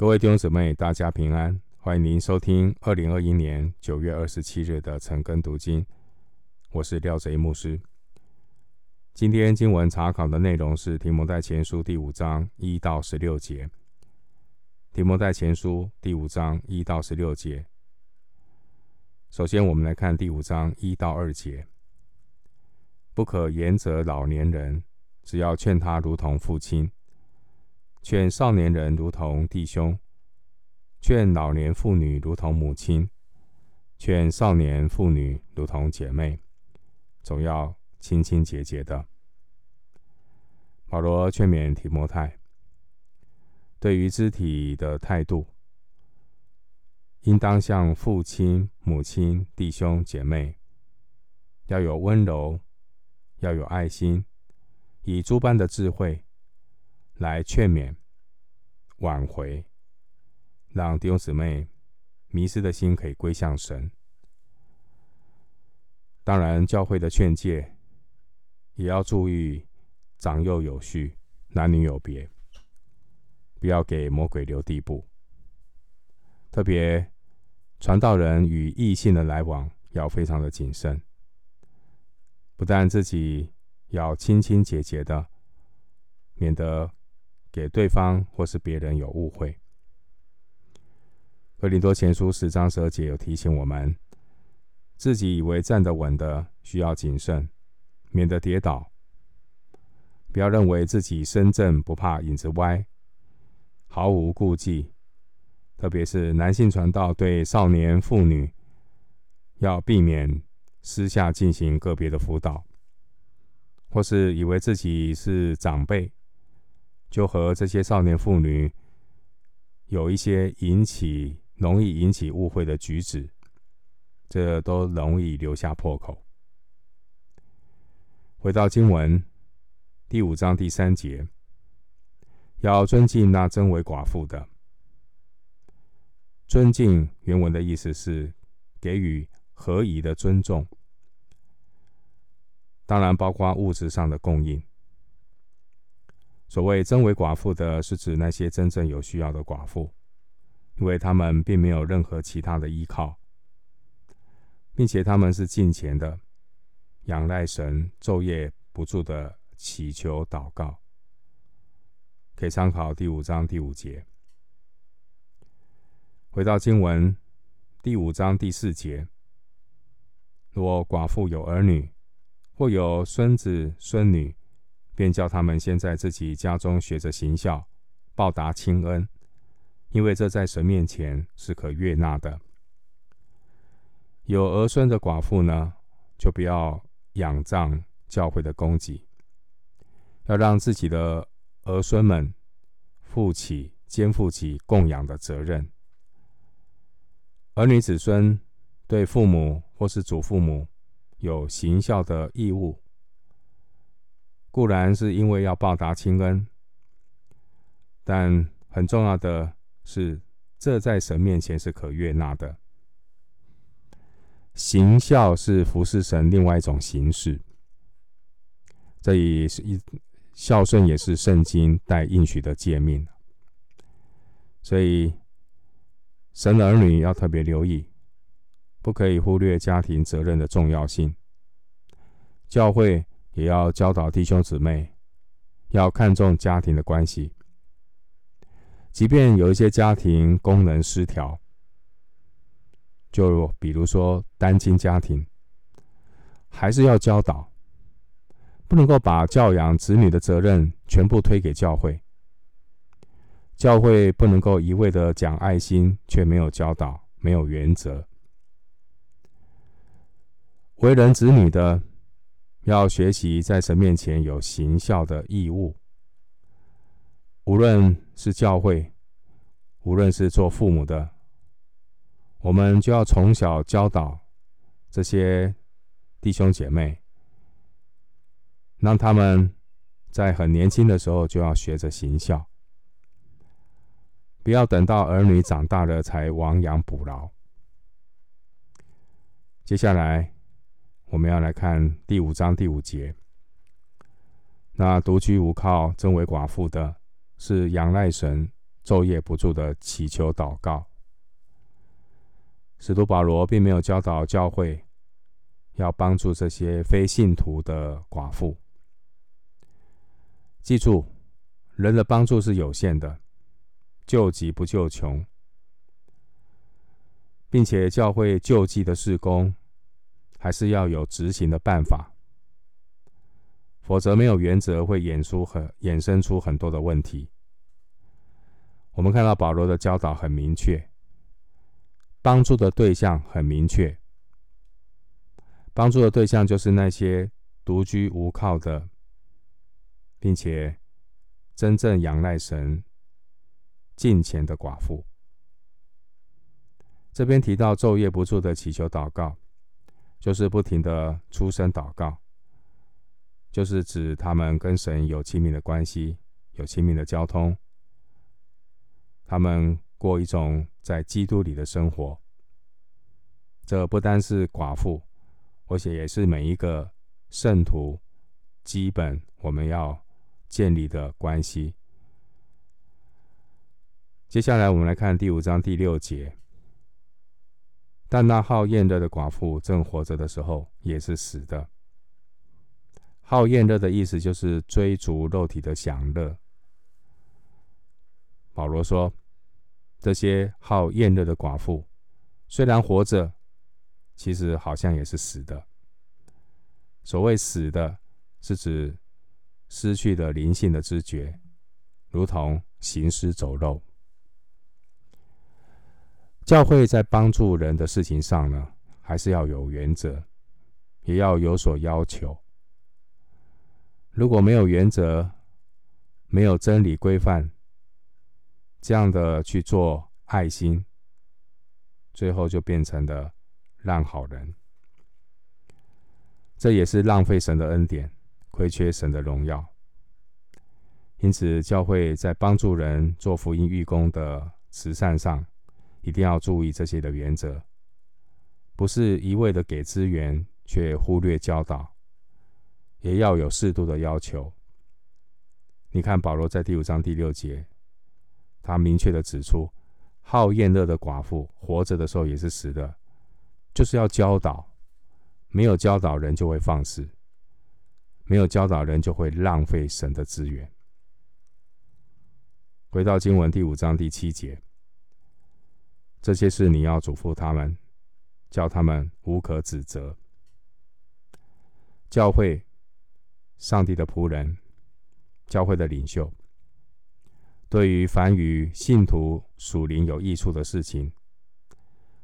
各位弟兄姊妹，大家平安！欢迎您收听二零二一年九月二十七日的晨更读经。我是廖贼牧师。今天经文查考的内容是《提摩太前书》第五章一到十六节。《提摩太前书》第五章一到十六节。首先，我们来看第五章一到二节：不可严责老年人，只要劝他如同父亲。劝少年人如同弟兄，劝老年妇女如同母亲，劝少年妇女如同姐妹，总要清清洁洁的。保罗劝勉提摩太，对于肢体的态度，应当像父亲、母亲、弟兄、姐妹，要有温柔，要有爱心，以诸般的智慧。来劝勉、挽回，让弟兄姊妹迷失的心可以归向神。当然，教会的劝诫也要注意长幼有序、男女有别，不要给魔鬼留地步。特别传道人与异性的来往要非常的谨慎，不但自己要清清洁洁的，免得。给对方或是别人有误会。哥林多前书十章十二节有提醒我们，自己以为站得稳的，需要谨慎，免得跌倒。不要认为自己身正不怕影子歪，毫无顾忌。特别是男性传道对少年妇女，要避免私下进行个别的辅导，或是以为自己是长辈。就和这些少年妇女有一些引起、容易引起误会的举止，这都容易留下破口。回到经文第五章第三节，要尊敬那真为寡妇的。尊敬原文的意思是给予合宜的尊重，当然包括物质上的供应。所谓真为寡妇的，是指那些真正有需要的寡妇，因为他们并没有任何其他的依靠，并且他们是敬虔的，仰赖神，昼夜不住的祈求祷告。可以参考第五章第五节。回到经文第五章第四节，若寡妇有儿女，或有孙子孙女。便叫他们先在自己家中学着行孝，报答亲恩，因为这在神面前是可悦纳的。有儿孙的寡妇呢，就不要仰仗教会的供给，要让自己的儿孙们负起肩负起供养的责任。儿女子孙对父母或是祖父母有行孝的义务。固然是因为要报答亲恩，但很重要的是，这在神面前是可悦纳的。行孝是服侍神另外一种形式，这也是一孝顺，也是圣经带应许的诫命。所以，神的儿女要特别留意，不可以忽略家庭责任的重要性。教会。也要教导弟兄姊妹，要看重家庭的关系。即便有一些家庭功能失调，就比如说单亲家庭，还是要教导，不能够把教养子女的责任全部推给教会。教会不能够一味的讲爱心，却没有教导，没有原则。为人子女的。要学习在神面前有行孝的义务，无论是教会，无论是做父母的，我们就要从小教导这些弟兄姐妹，让他们在很年轻的时候就要学着行孝，不要等到儿女长大了才亡羊补牢。接下来。我们要来看第五章第五节。那独居无靠、真为寡妇的，是仰赖神，昼夜不住的祈求祷告。使徒保罗并没有教导教会要帮助这些非信徒的寡妇。记住，人的帮助是有限的，救急不救穷，并且教会救济的事工还是要有执行的办法。否则，没有原则会演出很衍生出很多的问题。我们看到保罗的教导很明确，帮助的对象很明确，帮助的对象就是那些独居无靠的，并且真正仰赖神、敬虔的寡妇。这边提到昼夜不住的祈求祷告，就是不停的出声祷告。就是指他们跟神有亲密的关系，有亲密的交通。他们过一种在基督里的生活。这不单是寡妇，而且也是每一个圣徒基本我们要建立的关系。接下来我们来看第五章第六节。但那好宴乐的寡妇正活着的时候，也是死的。好宴乐的意思就是追逐肉体的享乐。保罗说，这些好宴乐的寡妇虽然活着，其实好像也是死的。所谓死的，是指失去了灵性的知觉，如同行尸走肉。教会在帮助人的事情上呢，还是要有原则，也要有所要求。如果没有原则，没有真理规范，这样的去做爱心，最后就变成了烂好人。这也是浪费神的恩典，亏缺神的荣耀。因此，教会在帮助人做福音义工的慈善上，一定要注意这些的原则，不是一味的给资源，却忽略教导。也要有适度的要求。你看保罗在第五章第六节，他明确的指出，好宴乐的寡妇活着的时候也是死的，就是要教导。没有教导人就会放肆，没有教导人就会浪费神的资源。回到经文第五章第七节，这些事你要嘱咐他们，叫他们无可指责。教会。上帝的仆人，教会的领袖，对于凡与信徒属灵有益处的事情，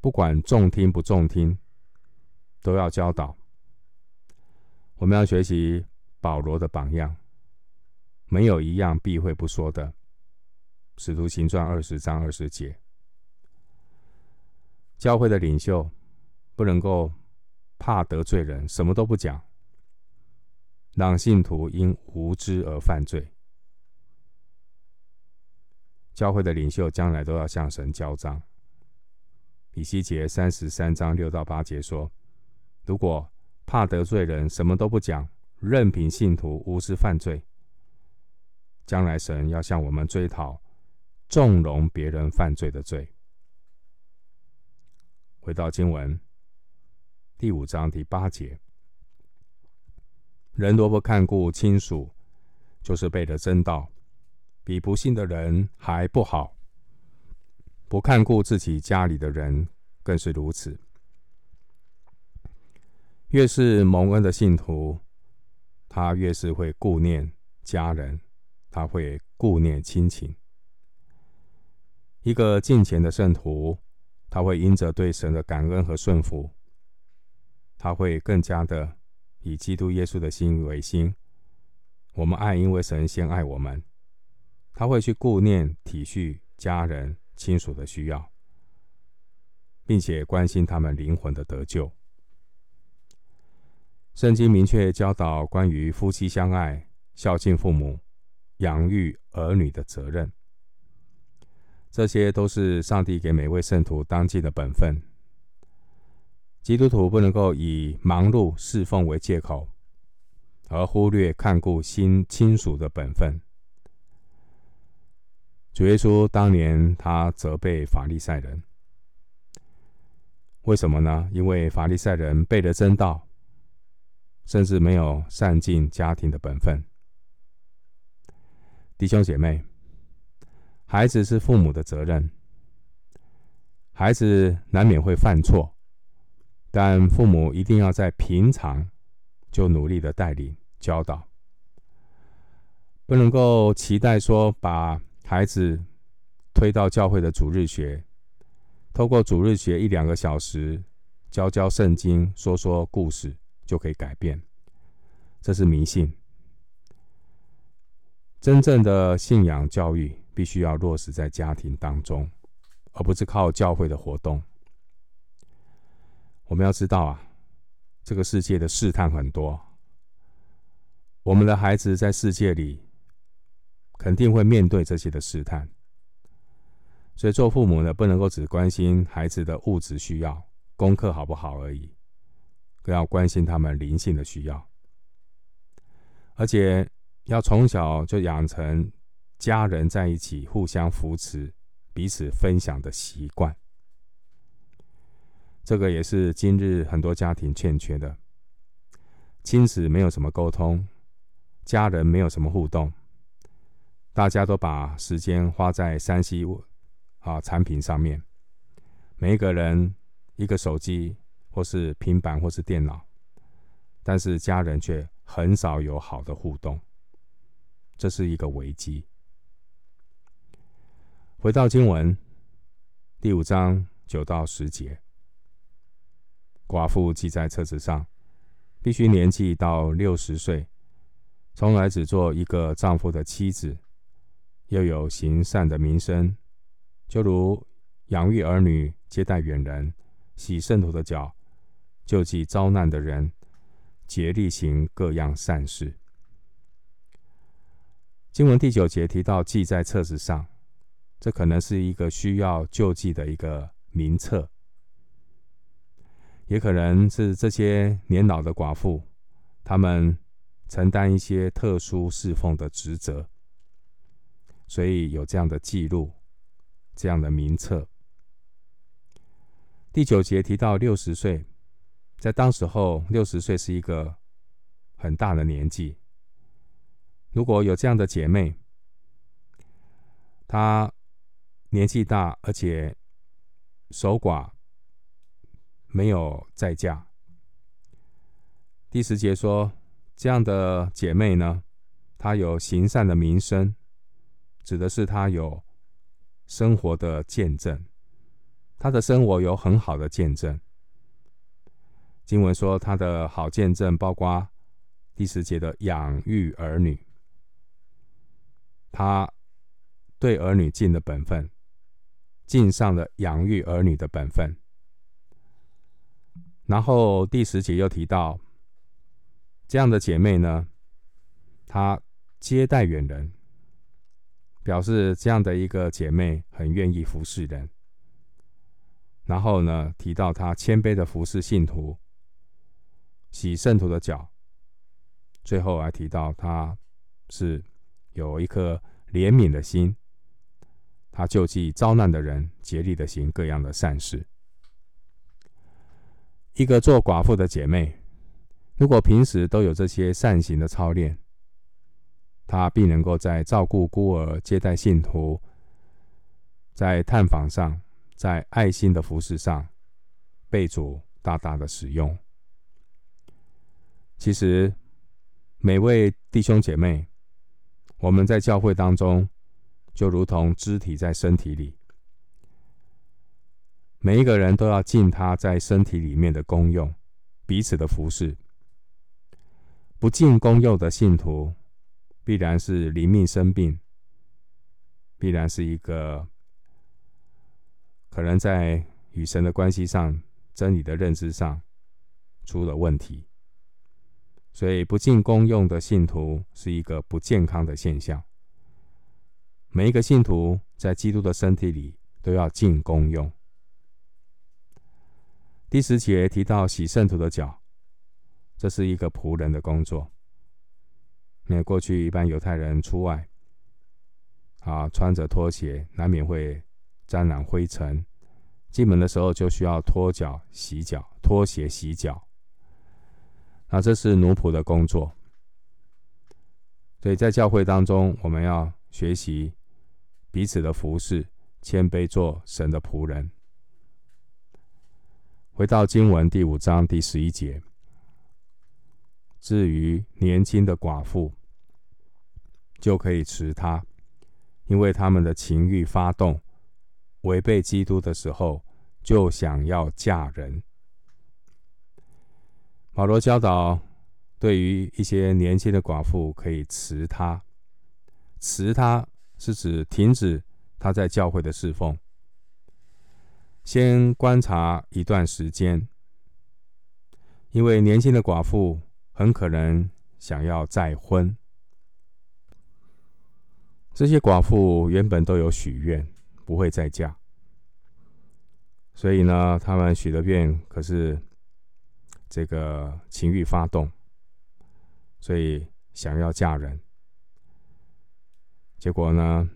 不管中听不中听，都要教导。我们要学习保罗的榜样，没有一样避讳不说的。使徒行传二十章二十节，教会的领袖不能够怕得罪人，什么都不讲。让信徒因无知而犯罪。教会的领袖将来都要向神交账。以西结三十三章六到八节说：“如果怕得罪人，什么都不讲，任凭信徒无知犯罪，将来神要向我们追讨纵容别人犯罪的罪。”回到经文第五章第八节。人若不看顾亲属，就是背了真道，比不信的人还不好。不看顾自己家里的人，更是如此。越是蒙恩的信徒，他越是会顾念家人，他会顾念亲情。一个敬虔的圣徒，他会因着对神的感恩和顺服，他会更加的。以基督耶稣的心为心，我们爱，因为神先爱我们。他会去顾念、体恤家人、亲属的需要，并且关心他们灵魂的得救。圣经明确教导关于夫妻相爱、孝敬父母、养育儿女的责任，这些都是上帝给每位圣徒当尽的本分。基督徒不能够以忙碌侍奉为借口，而忽略看顾亲亲属的本分。主耶稣当年他责备法利赛人，为什么呢？因为法利赛人背了真道，甚至没有善尽家庭的本分。弟兄姐妹，孩子是父母的责任，孩子难免会犯错，但父母一定要在平常就努力的带领教导，不能够期待说把孩子推到教会的主日学，透过主日学一两个小时教教圣经、说说故事就可以改变，这是迷信。真正的信仰教育必须要落实在家庭当中，而不是靠教会的活动。我们要知道啊，这个世界的试探很多，我们的孩子在世界里肯定会面对这些的试探，所以做父母的不能够只关心孩子的物质需要、功课好不好而已，更要关心他们灵性的需要，而且。要从小就养成家人在一起互相扶持、彼此分享的习惯，这个也是今日很多家庭欠缺的。亲子没有什么沟通，家人没有什么互动，大家都把时间花在 3C 啊产品上面，每一个人一个手机或是平板或是电脑，但是家人却很少有好的互动。这是一个危机。回到经文第五章九到十节，寡妇记在册子上，必须年纪到六十岁，从来只做一个丈夫的妻子，又有行善的名声，就如养育儿女、接待远人、洗圣徒的脚、救济遭难的人，竭力行各样善事。经文第九节提到记在册子上，这可能是一个需要救济的一个名册，也可能是这些年老的寡妇，他们承担一些特殊侍奉的职责，所以有这样的记录，这样的名册。第九节提到六十岁，在当时候，六十岁是一个很大的年纪。如果有这样的姐妹，她年纪大，而且守寡，没有再嫁。第十节说，这样的姐妹呢，她有行善的名声，指的是她有生活的见证，她的生活有很好的见证。经文说，她的好见证包括第十节的养育儿女。他对儿女尽了本分，尽上了养育儿女的本分。然后第十节又提到，这样的姐妹呢，她接待远人，表示这样的一个姐妹很愿意服侍人。然后呢，提到她谦卑的服侍信徒，洗圣徒的脚。最后还提到她是。有一颗怜悯的心，他救济遭难的人，竭力的行各样的善事。一个做寡妇的姐妹，如果平时都有这些善行的操练，她必能够在照顾孤儿、接待信徒、在探访上、在爱心的服事上，被主大大的使用。其实，每位弟兄姐妹。我们在教会当中，就如同肢体在身体里，每一个人都要尽他在身体里面的功用，彼此的服侍。不尽功用的信徒，必然是灵命生病，必然是一个可能在与神的关系上、真理的认知上出了问题。所以，不尽功用的信徒是一个不健康的现象。每一个信徒在基督的身体里都要尽功用。第十节提到洗圣徒的脚，这是一个仆人的工作。因为过去一般犹太人出外，啊，穿着拖鞋难免会沾染灰尘，进门的时候就需要脱脚洗脚，脱鞋洗脚。那这是奴仆的工作。所以在教会当中，我们要学习彼此的服侍，谦卑做神的仆人。回到经文第五章第十一节，至于年轻的寡妇，就可以辞她，因为他们的情欲发动，违背基督的时候，就想要嫁人。保罗教导，对于一些年轻的寡妇，可以辞她，辞她是指停止他在教会的侍奉。先观察一段时间，因为年轻的寡妇很可能想要再婚。这些寡妇原本都有许愿，不会再嫁，所以呢，他们许的愿可是这个情欲发动，所以想要嫁人，结果呢，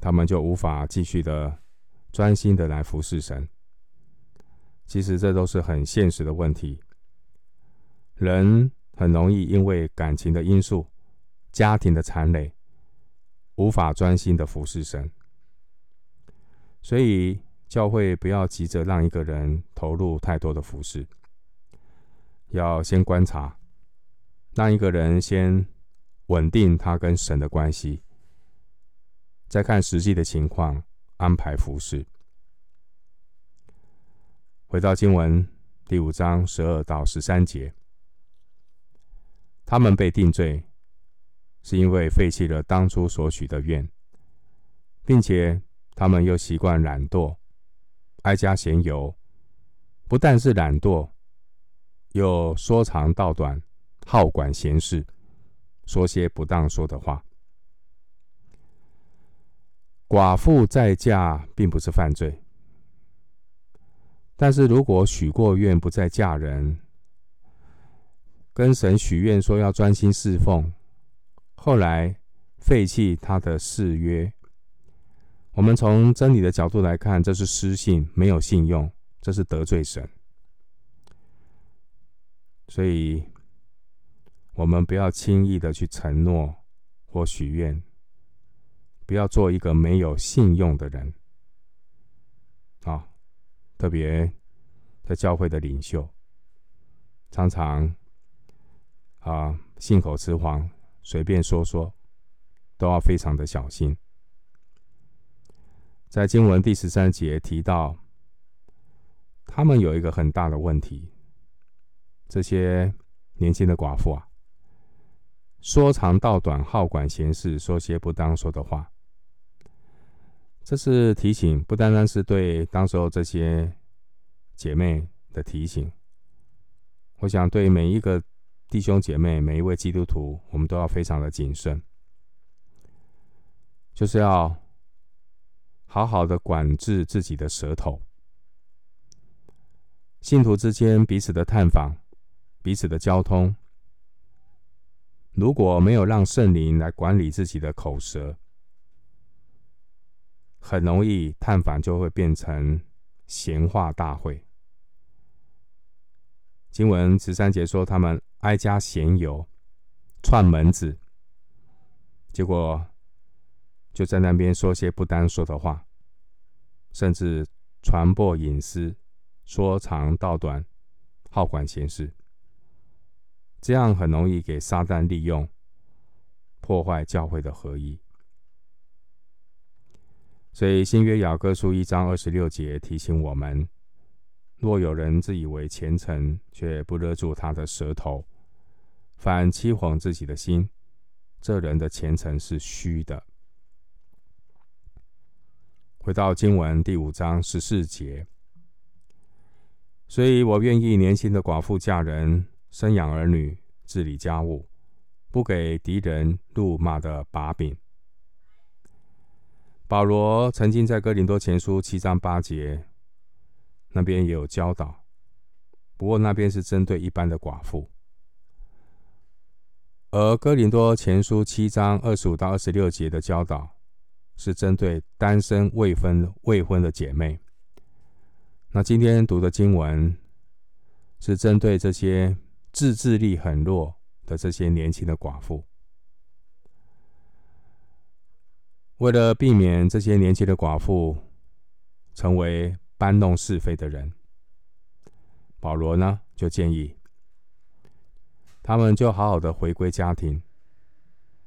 他们就无法继续的。专心的来服侍神，其实这都是很现实的问题。人很容易因为感情的因素、家庭的缠累，无法专心的服侍神。所以教会不要急着让一个人投入太多的服侍，要先观察，让一个人先稳定他跟神的关系，再看实际的情况。安排服侍。回到经文第五章十二到十三节，他们被定罪，是因为废弃了当初所许的愿，并且他们又习惯懒惰，哀家闲游。不但是懒惰，又说长道短，好管闲事，说些不当说的话。寡妇再嫁并不是犯罪，但是如果许过愿不再嫁人，跟神许愿说要专心侍奉，后来废弃他的誓约，我们从真理的角度来看，这是失信，没有信用，这是得罪神。所以，我们不要轻易的去承诺或许愿。不要做一个没有信用的人啊！特别在教会的领袖，常常啊信口雌黄，随便说说，都要非常的小心。在经文第十三节提到，他们有一个很大的问题，这些年轻的寡妇啊，说长道短，好管闲事，说些不当说的话。这是提醒，不单单是对当时候这些姐妹的提醒。我想对每一个弟兄姐妹、每一位基督徒，我们都要非常的谨慎，就是要好好的管制自己的舌头。信徒之间彼此的探访、彼此的交通，如果没有让圣灵来管理自己的口舌，很容易探访就会变成闲话大会。经文十三节说，他们挨家闲游，串门子，结果就在那边说些不单说的话，甚至传播隐私，说长道短，好管闲事。这样很容易给撒旦利用，破坏教会的合一。所以新约雅各书一章二十六节提醒我们：若有人自以为虔诚，却不勒住他的舌头，反欺哄自己的心，这人的虔诚是虚的。回到经文第五章十四节，所以我愿意年轻的寡妇嫁人，生养儿女，治理家务，不给敌人辱骂的把柄。保罗曾经在哥林多前书七章八节那边也有教导，不过那边是针对一般的寡妇，而哥林多前书七章二十五到二十六节的教导是针对单身未婚未婚的姐妹。那今天读的经文是针对这些自制力很弱的这些年轻的寡妇。为了避免这些年轻的寡妇成为搬弄是非的人，保罗呢就建议他们就好好的回归家庭，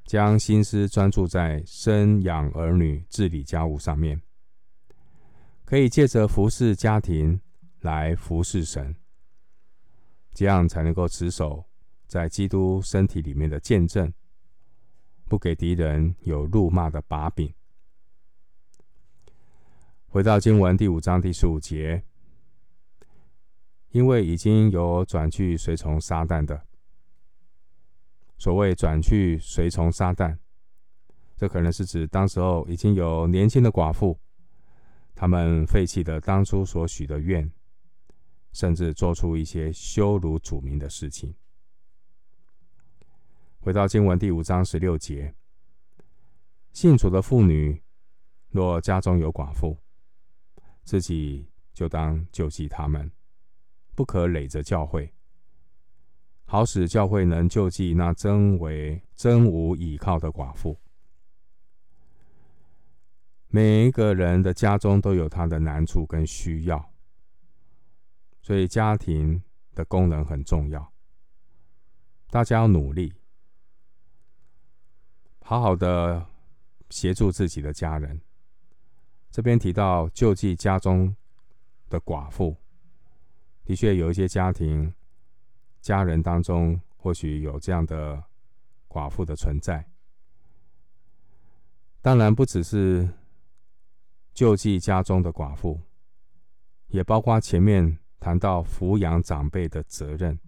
将心思专注在生养儿女、治理家务上面。可以借着服侍家庭来服侍神，这样才能够持守在基督身体里面的见证，不给敌人有辱骂的把柄。回到经文第五章第十五节，因为已经有转去随从撒旦的，所谓转去随从撒旦，这可能是指当时候已经有年轻的寡妇。他们废弃了当初所许的愿，甚至做出一些羞辱主名的事情。回到经文第五章十六节，信主的妇女若家中有寡妇，自己就当救济他们，不可累着教会，好使教会能救济那真为真无倚靠的寡妇。每一个人的家中都有他的难处跟需要，所以家庭的功能很重要。大家要努力，好好的协助自己的家人。这边提到救济家中的寡妇，的确有一些家庭家人当中或许有这样的寡妇的存在。当然不只是。救济家中的寡妇，也包括前面谈到抚养长辈的责任，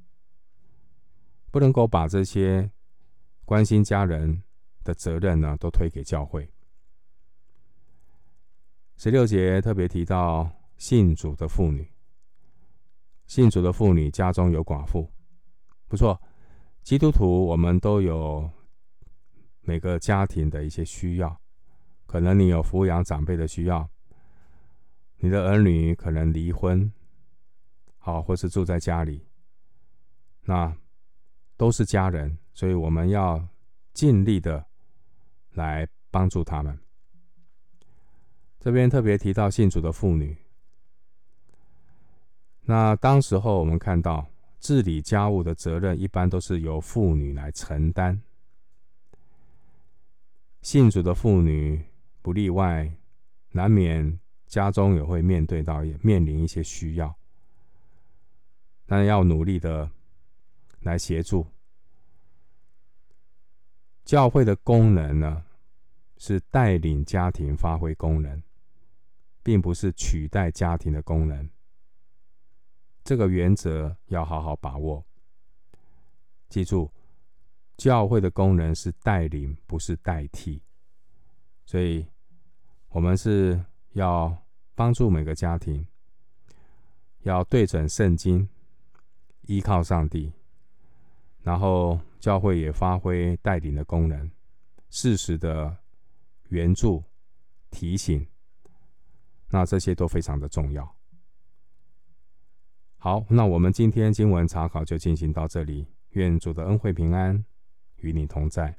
不能够把这些关心家人的责任呢，都推给教会。十六节特别提到信主的妇女，信主的妇女家中有寡妇，不错，基督徒我们都有每个家庭的一些需要。可能你有抚养长辈的需要，你的儿女可能离婚，好，或是住在家里，那都是家人，所以我们要尽力的来帮助他们。这边特别提到信主的妇女，那当时候我们看到治理家务的责任，一般都是由妇女来承担，信主的妇女。不例外，难免家中也会面对到面临一些需要，但要努力的来协助。教会的功能呢，是带领家庭发挥功能，并不是取代家庭的功能。这个原则要好好把握。记住，教会的功能是带领，不是代替。所以。我们是要帮助每个家庭，要对准圣经，依靠上帝，然后教会也发挥带领的功能，适时的援助、提醒，那这些都非常的重要。好，那我们今天经文查考就进行到这里，愿主的恩惠平安与你同在。